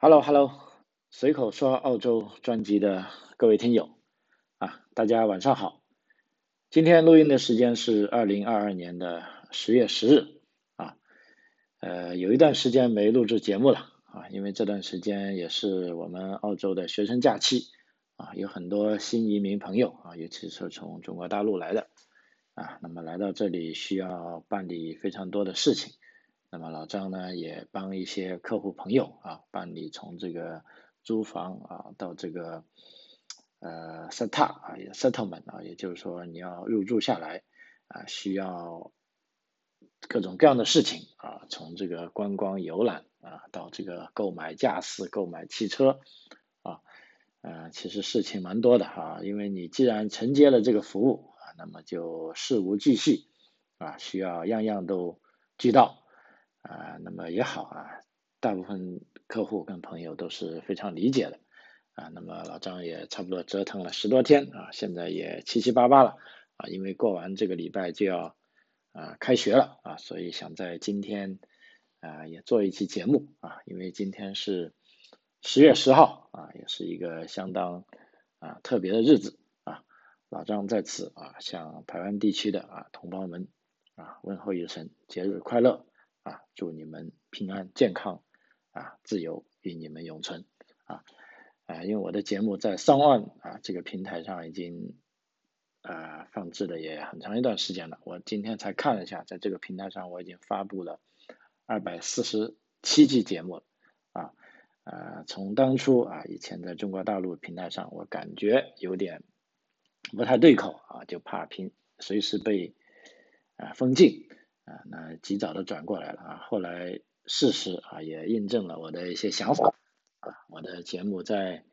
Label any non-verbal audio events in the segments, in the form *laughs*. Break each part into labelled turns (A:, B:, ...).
A: Hello Hello，随口说澳洲专辑的各位听友。啊，大家晚上好。今天录音的时间是二零二二年的十月十日。啊，呃，有一段时间没录制节目了。啊，因为这段时间也是我们澳洲的学生假期。啊，有很多新移民朋友。啊，尤其是从中国大陆来的。啊，那么来到这里需要办理非常多的事情。那么老张呢，也帮一些客户朋友啊办理从这个租房啊到这个呃 set up 啊 settlement 啊，也就是说你要入住下来啊，需要各种各样的事情啊，从这个观光游览啊到这个购买驾驶、购买汽车啊，呃，其实事情蛮多的哈，因为你既然承接了这个服务啊，那么就事无巨细啊，需要样样都俱到。啊，那么也好啊，大部分客户跟朋友都是非常理解的啊。那么老张也差不多折腾了十多天啊，现在也七七八八了啊，因为过完这个礼拜就要啊开学了啊，所以想在今天啊也做一期节目啊，因为今天是十月十号啊，也是一个相当啊特别的日子啊。老张在此啊向台湾地区的啊同胞们啊问候一声节日快乐。啊，祝你们平安健康啊，自由与你们永存啊！啊，因为我的节目在上万啊这个平台上已经啊放置了也很长一段时间了，我今天才看了一下，在这个平台上我已经发布了二百四十七期节目了啊！从当初啊以前在中国大陆平台上，我感觉有点不太对口啊，就怕平随时被啊封禁。啊，那及早的转过来了啊，后来事实啊也印证了我的一些想法啊，我的节目在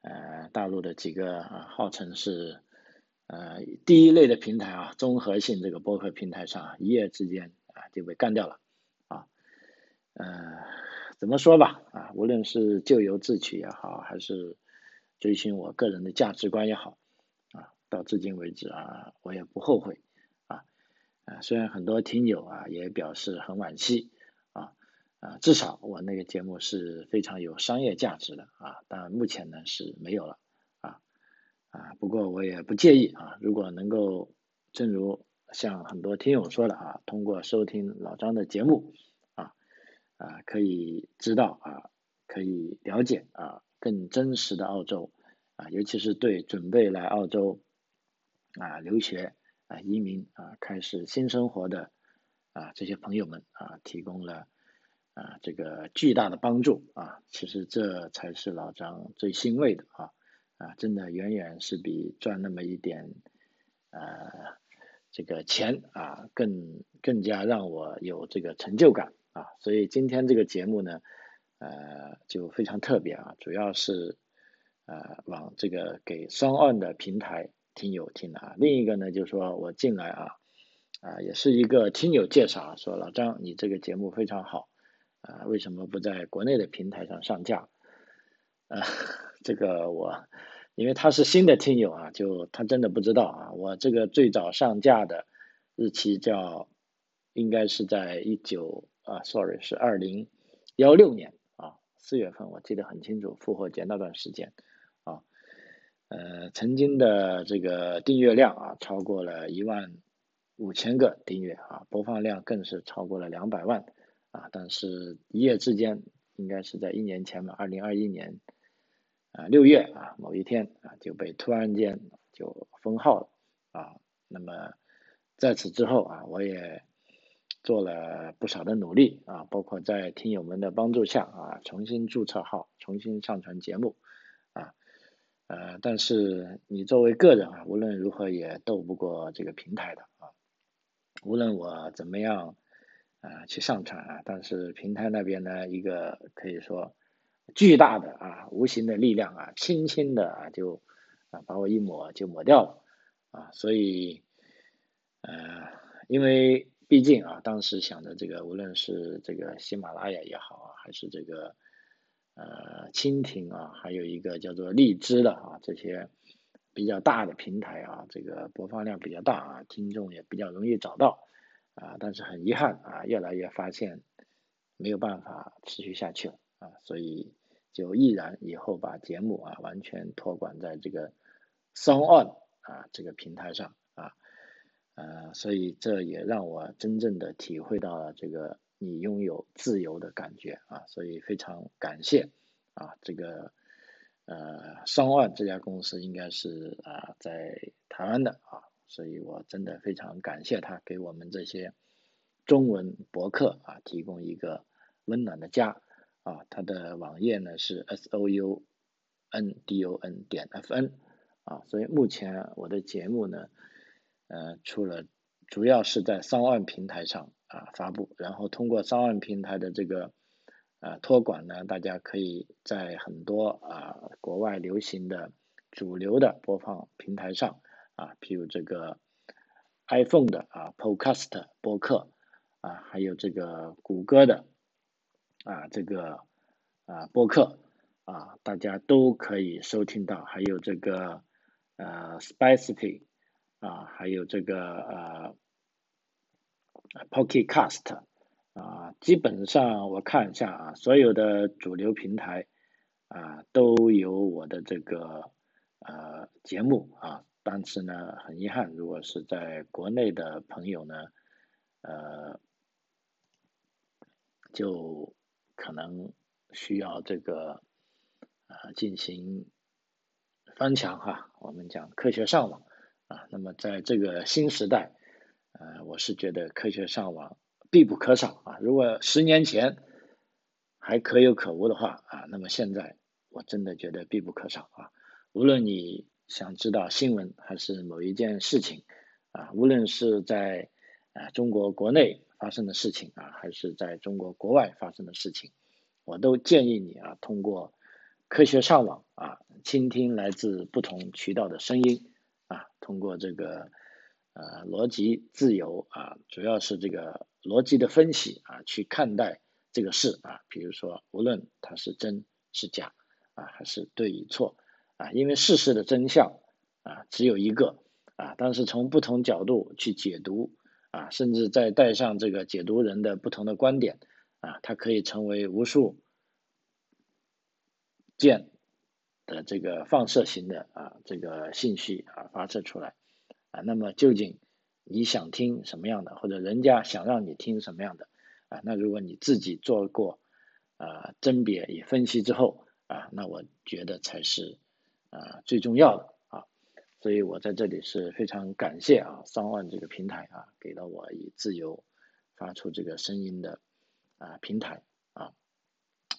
A: 呃大陆的几个啊号称是呃第一类的平台啊，综合性这个播客平台上，一夜之间啊就被干掉了啊，呃怎么说吧啊，无论是咎由自取也好，还是追寻我个人的价值观也好啊，到至今为止啊，我也不后悔。啊，虽然很多听友啊也表示很惋惜啊啊，至少我那个节目是非常有商业价值的啊，但目前呢是没有了啊啊，不过我也不介意啊，如果能够，正如像很多听友说的啊，通过收听老张的节目啊啊，可以知道啊，可以了解啊更真实的澳洲啊，尤其是对准备来澳洲啊留学。移民啊，开始新生活的啊，这些朋友们啊，提供了啊这个巨大的帮助啊，其实这才是老张最欣慰的啊啊，真的远远是比赚那么一点呃这个钱啊更更加让我有这个成就感啊，所以今天这个节目呢呃就非常特别啊，主要是呃往这个给双岸的平台。听友听的啊，另一个呢，就是说我进来啊，啊，也是一个听友介绍，说老张你这个节目非常好，啊，为什么不在国内的平台上上架？啊，*laughs* 这个我，因为他是新的听友啊，就他真的不知道啊，我这个最早上架的日期叫，应该是在一九啊，sorry 是二零幺六年啊四月份，我记得很清楚，复活节那段时间。呃，曾经的这个订阅量啊，超过了一万五千个订阅啊，播放量更是超过了两百万啊。但是，一夜之间，应该是在一年前吧，二零二一年啊六月啊某一天啊，就被突然间就封号了啊。那么，在此之后啊，我也做了不少的努力啊，包括在听友们的帮助下啊，重新注册号，重新上传节目。呃，但是你作为个人啊，无论如何也斗不过这个平台的啊。无论我怎么样啊去上传啊，但是平台那边呢，一个可以说巨大的啊无形的力量啊，轻轻的啊就啊把我一抹就抹掉了啊。所以呃，因为毕竟啊，当时想的这个，无论是这个喜马拉雅也好啊，还是这个。呃，蜻蜓啊，还有一个叫做荔枝的啊，这些比较大的平台啊，这个播放量比较大啊，听众也比较容易找到啊，但是很遗憾啊，越来越发现没有办法持续下去了啊，所以就毅然以后把节目啊完全托管在这个 Song On 啊这个平台上啊，呃，所以这也让我真正的体会到了这个你拥有自由的感觉啊，所以非常感谢啊这个呃 Song On 这家公司应该是啊在台湾的啊，所以我真的非常感谢他给我们这些中文博客啊提供一个温暖的家。啊，它的网页呢是 s o u n d o n 点 f n 啊，所以目前我的节目呢，呃，除了主要是在商万平台上啊发布，然后通过商万平台的这个啊托管呢，大家可以在很多啊国外流行的主流的播放平台上啊，譬如这个 iPhone 的啊 Podcast 播客啊，还有这个谷歌的。啊，这个啊播客啊，大家都可以收听到，还有这个呃 Spicy 啊，还有这个呃 Pocket Cast 啊，基本上我看一下啊，所有的主流平台啊都有我的这个呃节目啊，但是呢，很遗憾，如果是在国内的朋友呢，呃，就。可能需要这个啊进行翻墙哈，我们讲科学上网啊。那么在这个新时代，呃，我是觉得科学上网必不可少啊。如果十年前还可有可无的话啊，那么现在我真的觉得必不可少啊。无论你想知道新闻还是某一件事情啊，无论是在啊中国国内。发生的事情啊，还是在中国国外发生的事情，我都建议你啊，通过科学上网啊，倾听来自不同渠道的声音啊，通过这个呃逻辑自由啊，主要是这个逻辑的分析啊，去看待这个事啊，比如说无论它是真是假啊，还是对与错啊，因为事实的真相啊只有一个啊，但是从不同角度去解读。啊，甚至再带上这个解读人的不同的观点，啊，它可以成为无数箭的这个放射型的啊这个信息啊发射出来，啊，那么究竟你想听什么样的，或者人家想让你听什么样的，啊，那如果你自己做过啊甄别与分析之后，啊，那我觉得才是啊最重要的啊。所以我在这里是非常感谢啊，三万这个平台啊，给了我以自由发出这个声音的啊平台啊。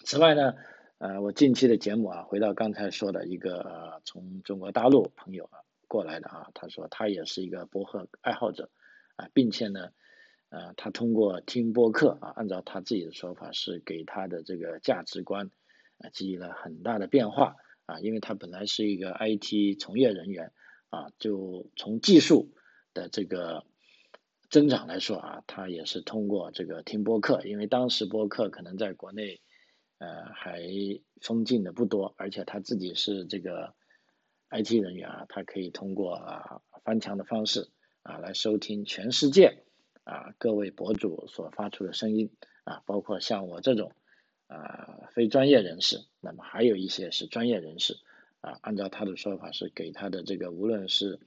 A: 此外呢，呃，我近期的节目啊，回到刚才说的一个从中国大陆朋友啊过来的啊，他说他也是一个博客爱好者啊，并且呢，呃，他通过听播客啊，按照他自己的说法是给他的这个价值观啊，给予了很大的变化啊，因为他本来是一个 IT 从业人员。啊，就从技术的这个增长来说啊，他也是通过这个听播客，因为当时播客可能在国内呃还封禁的不多，而且他自己是这个 IT 人员啊，他可以通过啊翻墙的方式啊来收听全世界啊各位博主所发出的声音啊，包括像我这种啊非专业人士，那么还有一些是专业人士。啊，按照他的说法是给他的这个无论是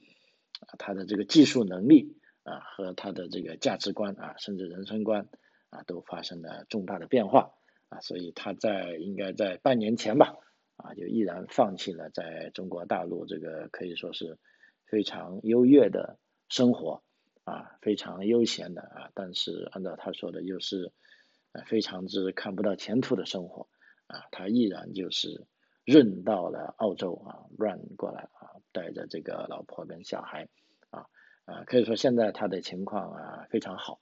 A: 他的这个技术能力啊和他的这个价值观啊甚至人生观啊都发生了重大的变化啊，所以他在应该在半年前吧啊就毅然放弃了在中国大陆这个可以说是非常优越的生活啊非常悠闲的啊，但是按照他说的又是非常之看不到前途的生活啊，他毅然就是。润到了澳洲啊，run 过来啊，带着这个老婆跟小孩啊啊，可以说现在他的情况啊非常好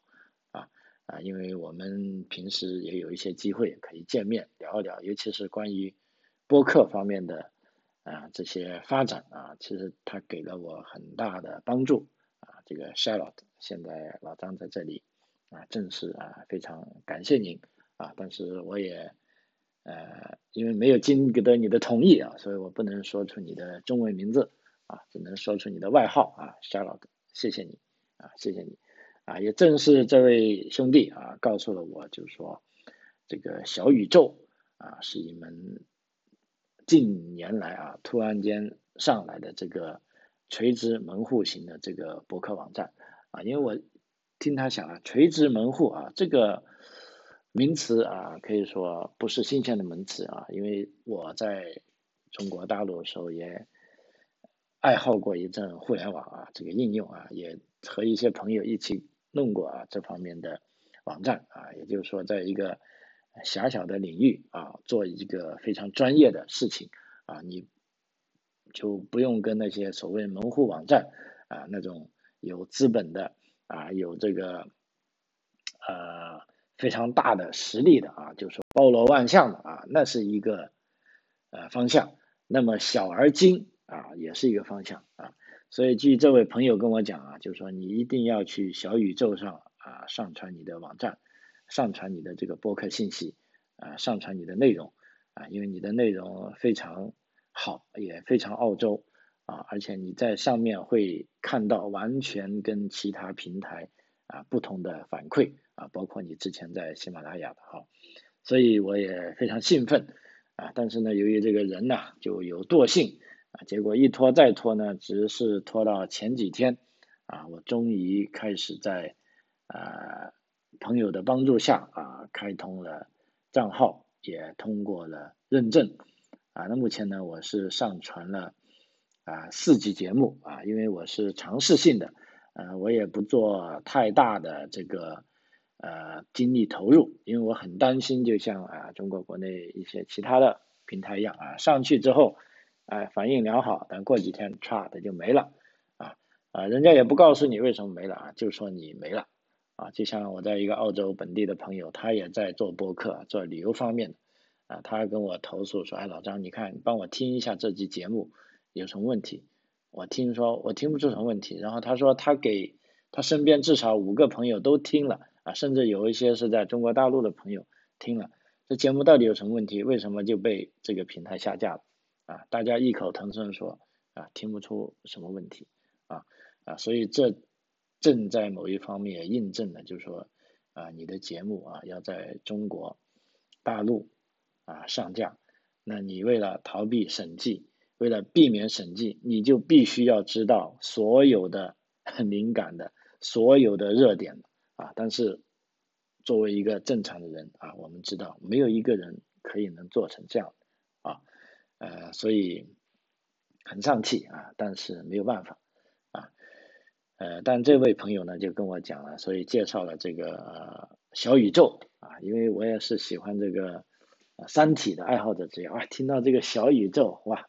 A: 啊，因为我们平时也有一些机会可以见面聊一聊，尤其是关于播客方面的啊这些发展啊，其实他给了我很大的帮助啊。这个 Charlotte，现在老张在这里啊，正式啊非常感谢您啊，但是我也。呃，因为没有经得你的同意啊，所以我不能说出你的中文名字啊，只能说出你的外号啊，Charlotte，谢谢你啊，谢谢你啊，也正是这位兄弟啊，告诉了我，就是说这个小宇宙啊是一门近年来啊突然间上来的这个垂直门户型的这个博客网站啊，因为我听他讲啊，垂直门户啊这个名词啊可以说不是新鲜的名词啊，因为我在中国大陆的时候也爱好过一阵互联网啊这个应用啊，也和一些朋友一起弄过啊这方面的网站啊，也就是说在一个。狭小的领域啊，做一个非常专业的事情啊，你就不用跟那些所谓门户网站啊那种有资本的啊有这个呃非常大的实力的啊，就是包罗万象的啊，那是一个呃方向。那么小而精啊，也是一个方向啊。所以据这位朋友跟我讲啊，就是说你一定要去小宇宙上啊上传你的网站。上传你的这个播客信息啊，上传你的内容啊，因为你的内容非常好，也非常澳洲啊，而且你在上面会看到完全跟其他平台啊不同的反馈啊，包括你之前在喜马拉雅的哈，所以我也非常兴奋啊，但是呢，由于这个人呢就有惰性结果一拖再拖呢，只是拖到前几天啊，我终于开始在啊。朋友的帮助下啊，开通了账号，也通过了认证啊。那目前呢，我是上传了啊四集节目啊，因为我是尝试性的，呃，我也不做太大的这个呃精力投入，因为我很担心，就像啊中国国内一些其他的平台一样啊，上去之后哎反应良好，但过几天唰的就没了啊啊，人家也不告诉你为什么没了啊，就说你没了。啊，就像我在一个澳洲本地的朋友，他也在做播客，做旅游方面的，啊，他跟我投诉说，哎，老张，你看，你帮我听一下这期节目有什么问题？我听说我听不出什么问题，然后他说他给他身边至少五个朋友都听了，啊，甚至有一些是在中国大陆的朋友听了，这节目到底有什么问题？为什么就被这个平台下架了？啊，大家异口同声说，啊，听不出什么问题，啊啊，所以这。正在某一方面印证了，就是说，啊，你的节目啊要在中国大陆啊上架，那你为了逃避审计，为了避免审计，你就必须要知道所有的敏感的、所有的热点啊。但是作为一个正常的人啊，我们知道没有一个人可以能做成这样啊，呃，所以很丧气啊，但是没有办法啊。呃，但这位朋友呢就跟我讲了，所以介绍了这个小宇宙啊，因为我也是喜欢这个三体的爱好者之一啊，听到这个小宇宙哇，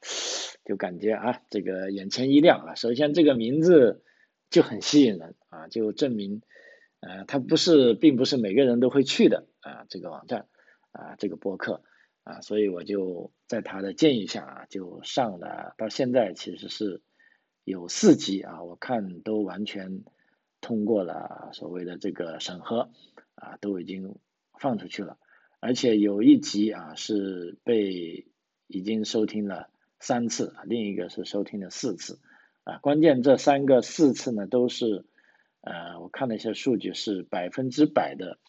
A: 就感觉啊这个眼前一亮啊。首先这个名字就很吸引人啊，就证明呃它不是并不是每个人都会去的啊这个网站啊这个博客啊，所以我就在他的建议下啊就上了，到现在其实是。有四集啊，我看都完全通过了所谓的这个审核啊，都已经放出去了，而且有一集啊是被已经收听了三次，另一个是收听了四次啊，关键这三个四次呢都是呃，我看了一些数据是百分之百的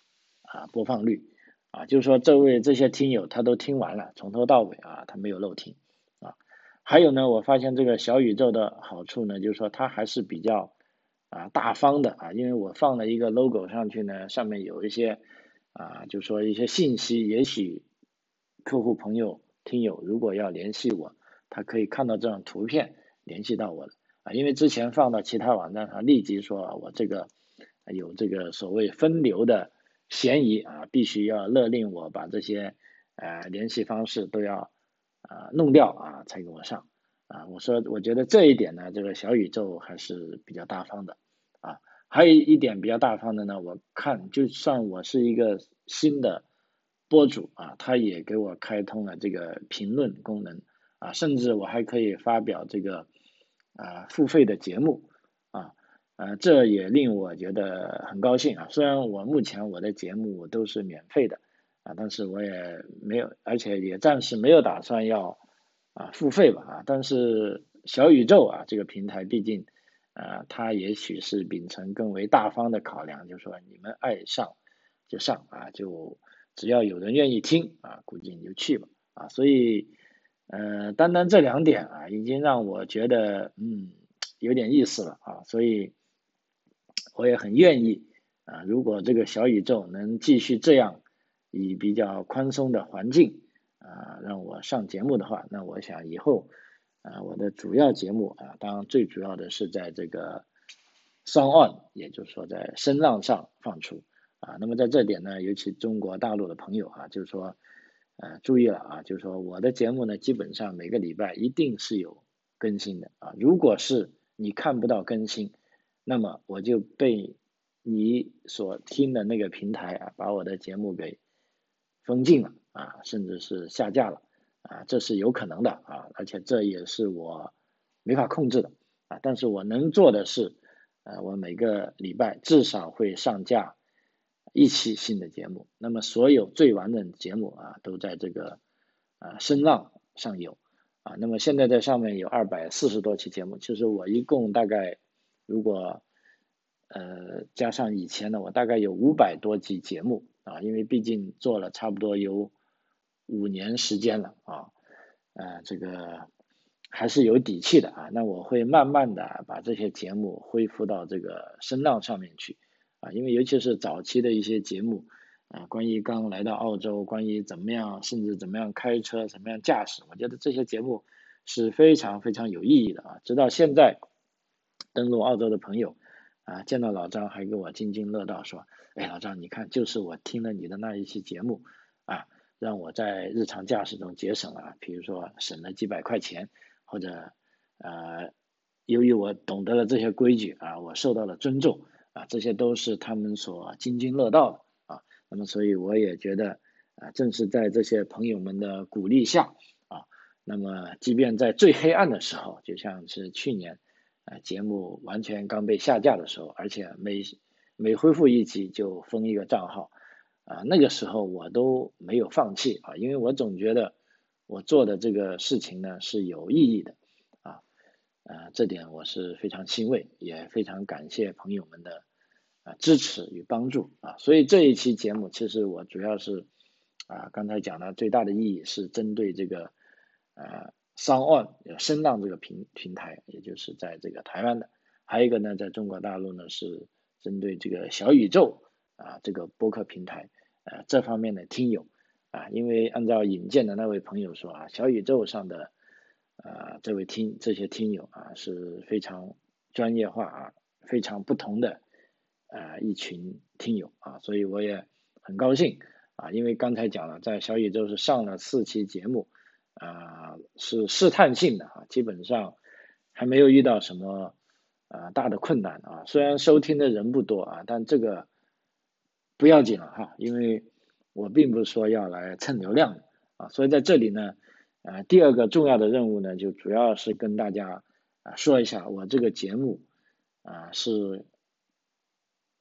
A: 啊播放率啊，就是说这位这些听友他都听完了，从头到尾啊他没有漏听啊。还有呢，我发现这个小宇宙的好处呢，就是说它还是比较啊大方的啊，因为我放了一个 logo 上去呢，上面有一些啊，就说一些信息，也许客户朋友听友如果要联系我，他可以看到这张图片联系到我的啊，因为之前放到其他网站上，立即说我这个有这个所谓分流的嫌疑啊，必须要勒令我把这些呃联系方式都要。啊，弄掉啊，才给我上啊！我说，我觉得这一点呢，这个小宇宙还是比较大方的啊。还有一点比较大方的呢，我看就算我是一个新的播主啊，他也给我开通了这个评论功能啊，甚至我还可以发表这个啊付费的节目，呃，这也令我觉得很高兴啊。虽然我目前我的节目都是免费的。啊，但是我也没有，而且也暂时没有打算要啊付费吧啊，但是小宇宙啊这个平台，毕竟啊它也许是秉承更为大方的考量，就是说你们爱上就上啊，就只要有人愿意听啊，估计你就去吧啊，所以呃，单单这两点啊，已经让我觉得嗯有点意思了啊，所以我也很愿意啊，如果这个小宇宙能继续这样以比较宽松的环境啊让我上节目的话，那我想以后啊我的主要节目啊，当然最主要的是在这个。上岸，也就是说在声浪上放出啊，那么在这点呢，尤其中国大陆的朋友啊，就是说呃注意了啊，就是说我的节目呢，基本上每个礼拜一定是有更新的啊，如果是你看不到更新，那么我就被你所听的那个平台啊，把我的节目给封禁了啊，甚至是下架了啊，这是有可能的啊，而且这也是我没法控制的啊，但是我能做的是。呃，我每个礼拜至少会上架一期新的节目，那么所有最完整的节目啊，都在这个啊声浪上有啊，那么现在在上面有二百四十多期节目，其实我一共大概如果呃加上以前的，我大概有五百多集节目啊，因为毕竟做了差不多有五年时间了啊，呃这个。还是有底气的啊，那我会慢慢的把这些节目恢复到这个声浪上面去啊，因为尤其是早期的一些节目啊，关于刚来到澳洲，关于怎么样，甚至怎么样开车，怎么样驾驶，我觉得这些节目是非常非常有意义的啊。直到现在，登陆澳洲的朋友啊，见到老张还给我津津乐道说，哎，老张你看，就是我听了你的那一期节目啊，让我在日常驾驶中节省了，比如说省了几百块钱。或者，呃，由于我懂得了这些规矩啊，我受到了尊重啊，这些都是他们所津津乐道的啊。那么，所以我也觉得啊，正是在这些朋友们的鼓励下啊，那么即便在最黑暗的时候，就像是去年啊节目完全刚被下架的时候，而且每每恢复一集就封一个账号啊，那个时候我都没有放弃啊，因为我总觉得。我做的这个事情呢是有意义的，啊，呃，这点我是非常欣慰，也非常感谢朋友们的啊支持与帮助啊。所以这一期节目其实我主要是啊刚才讲的最大的意义是针对这个呃商岸有声浪这个平平台，也就是在这个台湾的，还有一个呢在中国大陆呢是针对这个小宇宙啊这个播客平台呃这方面的听友。啊，因为按照引荐的那位朋友说啊，小宇宙上的啊这位听这些听友啊是非常专业化啊，非常不同的啊一群听友啊，所以我也很高兴啊，因为刚才讲了，在小宇宙是上了四期节目啊，是试探性的啊，基本上还没有遇到什么啊大的困难啊，虽然收听的人不多啊，但这个不要紧了哈，因为。我并不是说要来蹭流量的啊，所以在这里呢，呃，第二个重要的任务呢，就主要是跟大家啊说一下我这个节目啊是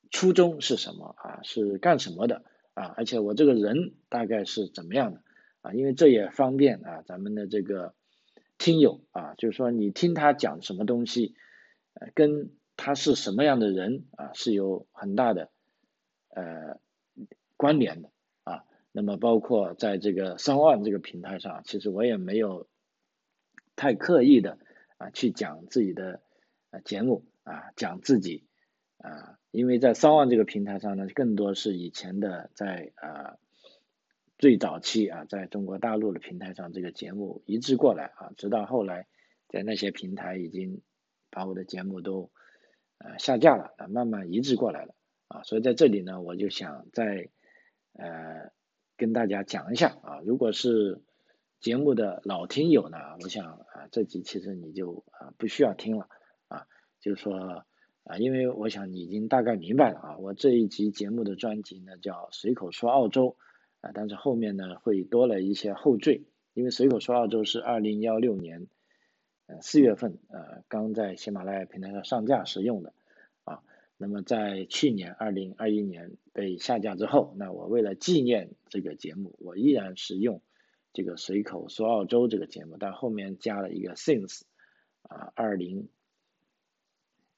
A: 初衷是什么啊，是干什么的啊，而且我这个人大概是怎么样的啊，因为这也方便啊咱们的这个听友啊，就是说你听他讲什么东西，呃，跟他是什么样的人啊是有很大的呃关联的啊。那么包括在这个三万这个平台上，其实我也没有太刻意的啊去讲自己的啊节目啊讲自己啊，因为在三万这个平台上呢，更多是以前的在啊最早期啊在中国大陆的平台上这个节目移植过来啊，直到后来在那些平台已经把我的节目都呃下架了啊，慢慢移植过来了啊，所以在这里呢，我就想在呃。跟大家讲一下啊，如果是节目的老听友呢，我想啊，这集其实你就啊不需要听了啊，就是说啊，因为我想你已经大概明白了啊，我这一集节目的专辑呢叫随口说澳洲啊，但是后面呢会多了一些后缀，因为随口说澳洲是二零幺六年呃四月份呃刚在喜马拉雅平台上上架使用的。啊那么在去年二零二一年被下架之后，那我为了纪念这个节目，我依然是用这个随口说澳洲这个节目，但后面加了一个 since 啊二零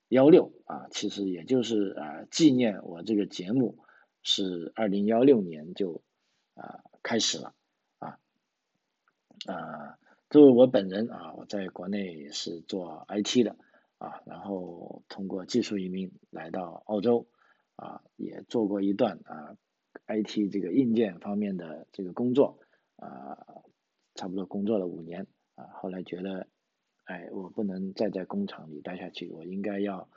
A: 幺六啊，其实也就是啊纪念我这个节目是二零幺六年就啊开始了啊啊，作为我本人啊，我在国内是做 IT 的啊，然后通过技术移民来到澳洲啊，也做过一段啊 IT 这个硬件方面的这个工作啊，差不多工作了五年啊，后来觉得，哎，我不能再在工厂里待下去，我应该要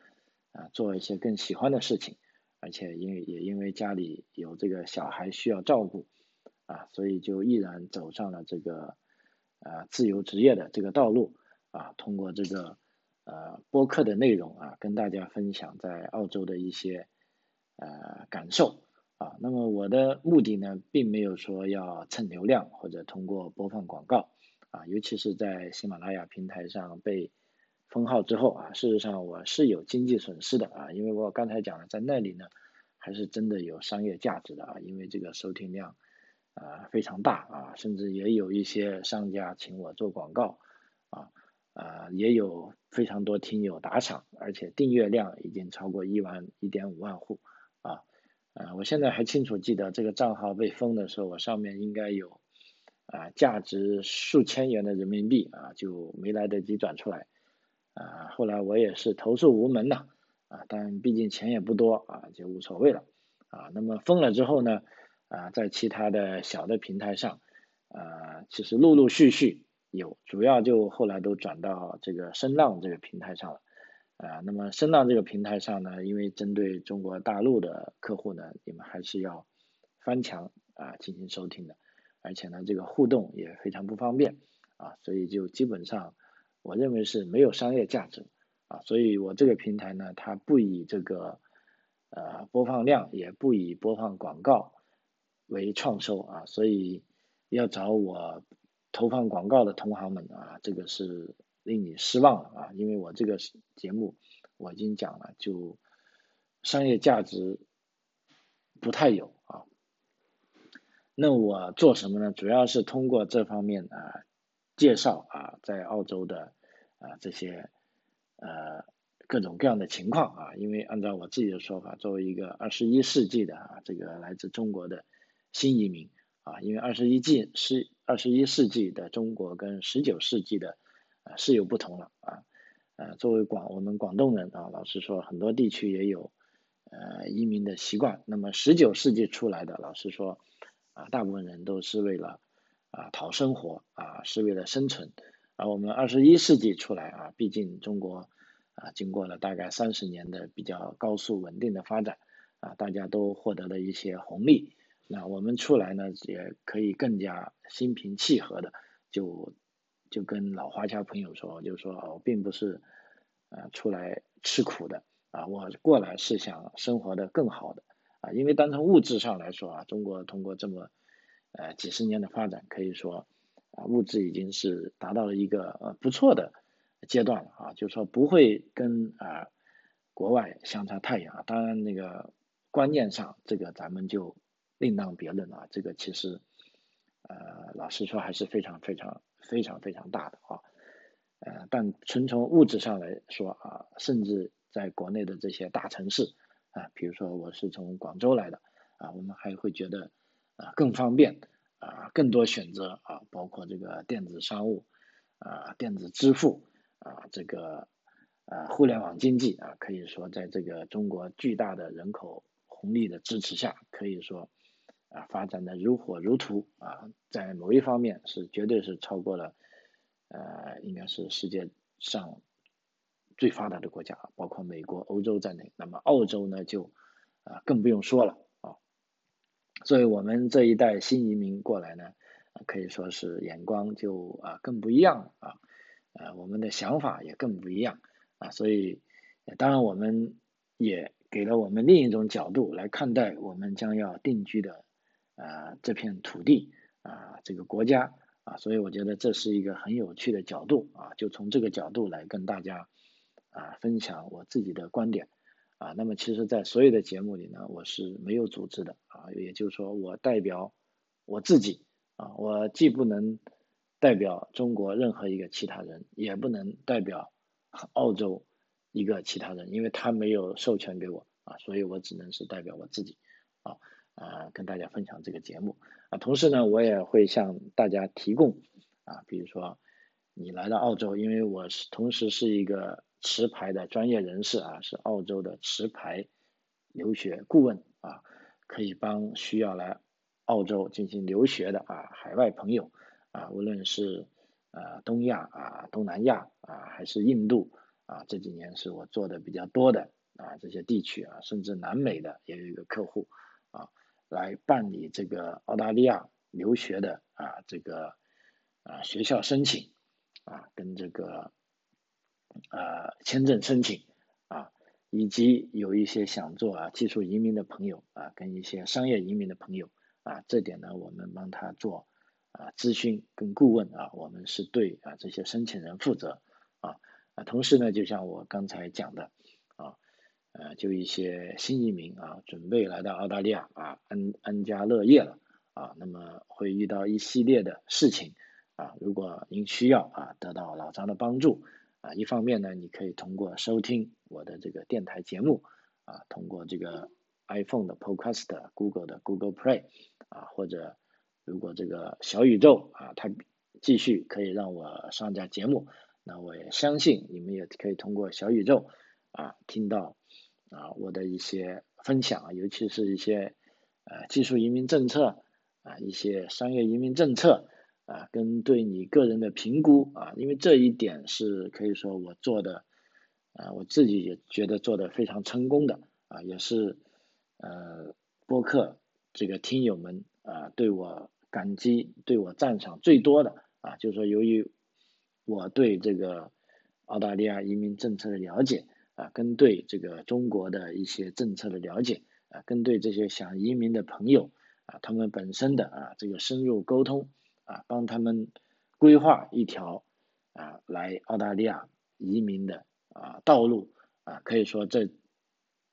A: 啊做一些更喜欢的事情，而且因为也因为家里有这个小孩需要照顾啊，所以就毅然走上了这个。啊，自由职业的这个道路啊，通过这个呃播客的内容啊，跟大家分享在澳洲的一些呃感受啊。那么我的目的呢，并没有说要蹭流量或者通过播放广告啊，尤其是在喜马拉雅平台上被封号之后啊，事实上我是有经济损失的啊，因为我刚才讲了，在那里呢还是真的有商业价值的啊，因为这个收听量。啊，非常大啊，甚至也有一些商家请我做广告，啊啊，也有非常多听友打赏，而且订阅量已经超过一万一点五万户，啊啊，我现在还清楚记得这个账号被封的时候，我上面应该有啊价值数千元的人民币啊，就没来得及转出来，啊，后来我也是投诉无门呐，啊，但毕竟钱也不多啊，就无所谓了，啊，那么封了之后呢？啊，在其他的小的平台上，啊，其实陆陆续续有，主要就后来都转到这个声浪这个平台上了，啊，那么声浪这个平台上呢，因为针对中国大陆的客户呢，你们还是要翻墙啊进行收听的，而且呢，这个互动也非常不方便啊，所以就基本上我认为是没有商业价值啊，所以我这个平台呢，它不以这个呃播放量，也不以播放广告。为创收啊，所以要找我投放广告的同行们啊，这个是令你失望了啊，因为我这个节目我已经讲了，就商业价值不太有啊。那我做什么呢？主要是通过这方面啊介绍啊，在澳洲的啊这些呃各种各样的情况啊，因为按照我自己的说法，作为一个二十一世纪的啊这个来自中国的。新移民啊，因为二十一纪是二十一世纪的中国跟十九世纪的啊是有不同了啊，呃，作为广我们广东人啊，老实说很多地区也有呃移民的习惯。那么十九世纪出来的，老实说啊，大部分人都是为了啊讨生活啊，是为了生存。而我们二十一世纪出来啊，毕竟中国啊经过了大概三十年的比较高速稳定的发展啊，大家都获得了一些红利。那我们出来呢，也可以更加心平气和的，就就跟老华侨朋友说，就说我并不是啊出来吃苦的啊，我过来是想生活的更好的啊，因为单从物质上来说啊，中国通过这么呃几十年的发展，可以说啊物质已经是达到了一个呃不错的阶段了啊，就是说不会跟啊国外相差太远啊，当然那个观念上这个咱们就。另当别论啊，这个其实，呃，老实说还是非常非常非常非常大的啊，呃，但纯从物质上来说啊，甚至在国内的这些大城市啊，比如说我是从广州来的啊，我们还会觉得啊更方便啊，更多选择啊，包括这个电子商务啊，电子支付啊，这个啊互联网经济啊，可以说在这个中国巨大的人口红利的支持下，可以说。啊，发展的如火如荼啊，在某一方面是绝对是超过了，呃，应该是世界上最发达的国家，包括美国、欧洲在内。那么澳洲呢，就啊更不用说了啊。所以我们这一代新移民过来呢，可以说是眼光就啊更不一样了啊，呃，我们的想法也更不一样啊。所以当然我们也给了我们另一种角度来看待我们将要定居的。啊，这片土地啊，这个国家啊，所以我觉得这是一个很有趣的角度啊，就从这个角度来跟大家啊分享我自己的观点啊。那么其实，在所有的节目里呢，我是没有组织的啊，也就是说，我代表我自己啊，我既不能代表中国任何一个其他人，也不能代表 *laughs* 澳洲一个其他人，因为他没有授权给我啊，所以我只能是代表我自己啊。啊，跟大家分享这个节目。啊，同时呢，我也会向大家提供啊，比如说你来到澳洲，因为我是同时是一个持牌的专业人士啊，是澳洲的持牌留学顾问啊，可以帮需要来澳洲进行留学的啊海外朋友啊，无论是呃东亚啊、东南亚啊，还是印度啊，这几年是我做的比较多的啊这些地区啊，甚至南美的也有一个客户，来办理这个澳大利亚留学的啊这个啊学校申请。啊，跟这个呃签证申请啊，以及有一些想做啊技术移民的朋友啊，跟一些商业移民的朋友啊，这点呢我们帮他做啊咨询跟顾问啊，我们是对啊这些申请人负责啊啊，同时呢，就像我刚才讲的呃，就一些新移民啊，准备来到澳大利亚啊安安家乐业了啊，那么会遇到一系列的事情。啊，如果您需要啊，得到老张的帮助啊，一方面呢，你可以通过收听我的这个电台节目啊，通过这个 iPhone 的 Podcast、Google 的 Google Play 啊，或者如果这个小宇宙啊，它继续可以让我上架节目，那我也相信你们也可以通过小宇宙啊，听到啊我的一些分享，尤其是一些呃技术移民政策啊，一些商业移民政策。啊，跟对你个人的评估啊，因为这一点是可以说我做的，啊，我自己也觉得做的非常成功的啊，也是呃播客这个听友们啊对我感激、对我赞赏最多的啊，就是说由于我对这个澳大利亚移民政策的了解啊，跟对这个中国的一些政策的了解啊，跟对这些想移民的朋友啊，他们本身的啊这个深入沟通。啊，帮他们规划一条啊来澳大利亚移民的啊道路啊，可以说这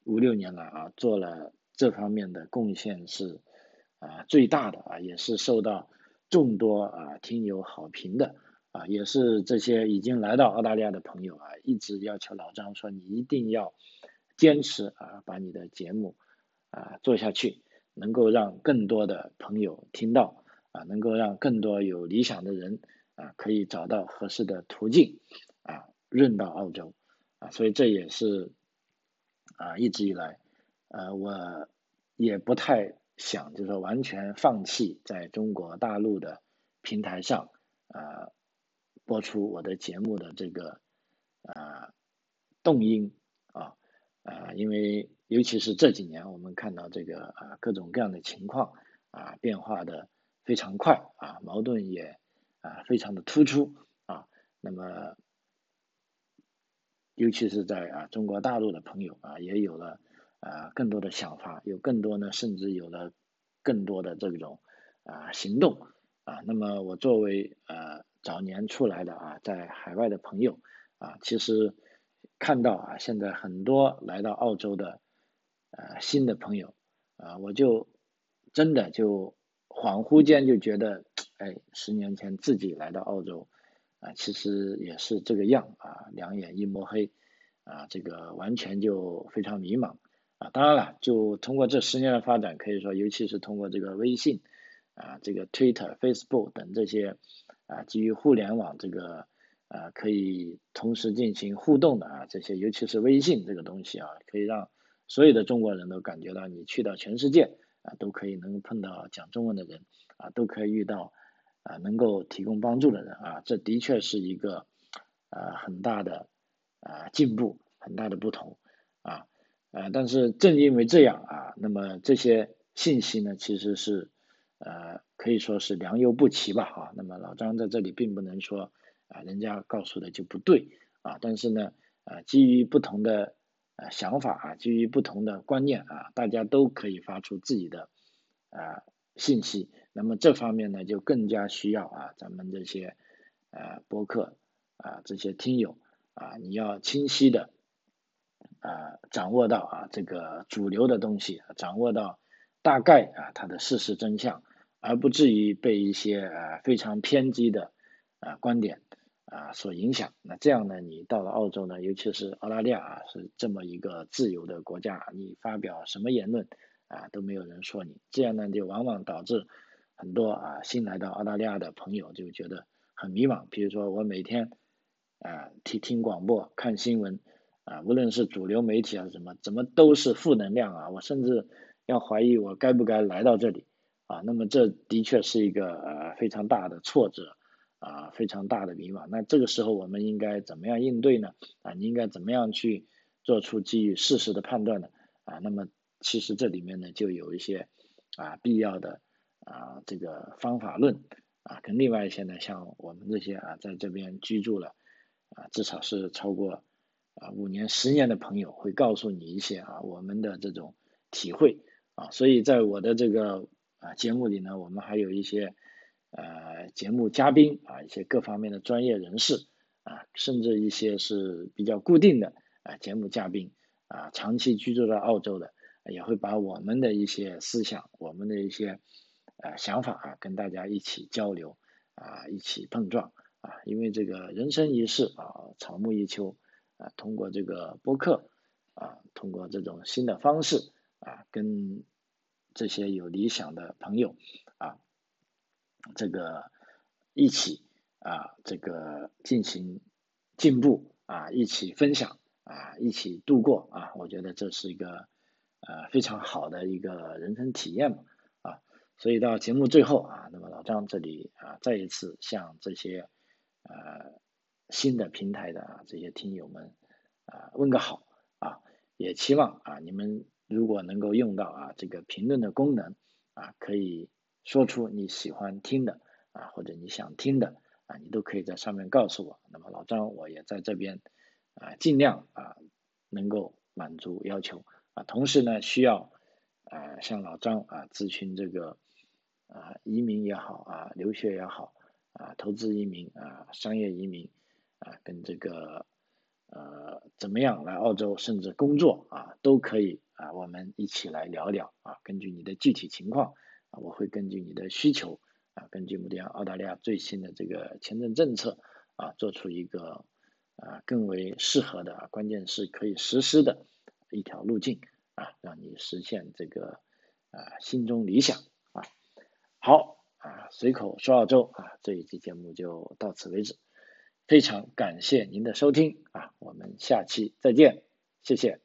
A: 五六年来啊做了这方面的贡献是啊最大的啊，也是受到众多啊听友好评的也是这些已经来到澳大利亚的朋友啊一直要求老张说你一定要坚持啊把你的节目啊做下去，能够让更多的朋友听到。啊，能够让更多有理想的人啊，可以找到合适的途径啊，润到澳洲啊，所以这也是啊，一直以来呃，我也不太想，就是说完全放弃在中国大陆的平台上啊播出我的节目的这个啊动因啊啊，因为尤其是这几年，我们看到这个啊各种各样的情况啊变化的。非常快啊，矛盾也啊非常的突出啊，那么尤其是在啊中国大陆的朋友啊，也有了啊更多的想法，有更多呢，甚至有了更多的这种啊行动啊。那么我作为呃早年出来的啊，在海外的朋友啊，其实看到啊现在很多来到澳洲的呃新的朋友啊，我就真的就。恍惚间就觉得，哎，十年前自己来到澳洲，啊，其实也是这个样啊，两眼一抹黑，啊，这个完全就非常迷茫，啊，当然了，就通过这十年的发展，可以说，尤其是通过这个微信，啊，这个 Twitter、Facebook 等这些，啊，基于互联网这个，啊，可以同时进行互动的啊，这些，尤其是微信这个东西啊，可以让所有的中国人都感觉到你去到全世界。啊，都可以能碰到讲中文的人，啊，都可以遇到啊能够提供帮助的人，啊，这的确是一个啊很大的啊进步，很大的不同，啊，呃，但是正因为这样啊，那么这些信息呢，其实是呃可以说是良莠不齐吧，啊，那么老张在这里并不能说啊人家告诉的就不对，啊，但是呢，啊基于不同的。呃，想法啊，基于不同的观念啊，大家都可以发出自己的啊信息。那么这方面呢，就更加需要啊，咱们这些呃播客啊，这些听友啊，你要清晰的啊掌握到啊这个主流的东西，掌握到大概啊它的事实真相，而不至于被一些呃非常偏激的啊观点。啊，所影响。那这样呢？你到了澳洲呢，尤其是澳大利亚啊，是这么一个自由的国家，你发表什么言论啊，都没有人说你。这样呢，就往往导致很多啊新来到澳大利亚的朋友就觉得很迷茫。比如说我每天啊听听广播、看新闻啊，无论是主流媒体啊什么，怎么都是负能量啊，我甚至要怀疑我该不该来到这里啊。那么这的确是一个呃非常大的挫折啊，非常大的迷茫。那这个时候我们应该怎么样应对呢？啊，你应该怎么样去做出基于事实的判断呢？啊，那么其实这里面呢就有一些啊必要的啊这个方法论啊，跟另外一些呢像我们这些啊在这边居住了啊至少是超过啊五年十年的朋友会告诉你一些啊我们的这种体会啊，所以在我的这个啊节目里呢，我们还有一些呃节目嘉宾啊一些各方面的专业人士啊，甚至一些是比较固定的啊节目嘉宾。啊，长期居住在澳洲的，也会把我们的一些思想、我们的一些呃想法啊，跟大家一起交流啊，一起碰撞啊。因为这个人生一世啊，草木一秋啊，通过这个播客啊，通过这种新的方式啊，跟这些有理想的朋友啊，这个一起啊，这个进行进步啊，一起分享。啊，一起度过啊，我觉得这是一个呃非常好的一个人生体验嘛啊，所以到节目最后啊，那么老张这里啊再一次向这些呃新的平台的啊这些听友们啊问个好啊，也期望啊你们能够用到啊这个评论的功能啊，可以说出你喜欢听的啊或者你想听的啊，你都可以在上面告诉我，那么老张我也在这边。啊，尽量啊能够满足要求啊，同时呢需要啊向老张啊咨询这个啊移民也好啊留学也好啊投资移民啊商业移民啊跟这个呃怎么样来澳洲甚至工作啊都可以啊我们一起来聊聊啊根据你的具体情况啊我会根据你的需求啊根据目前澳大利亚最新的这个签证政策啊做出一个。啊，更为适合的，关键是可以实施的一条路径啊，让你实现这个啊心中理想啊。好啊，随口说澳洲啊，这一期节目就到此为止，非常感谢您的收听啊，我们下期再见，谢谢。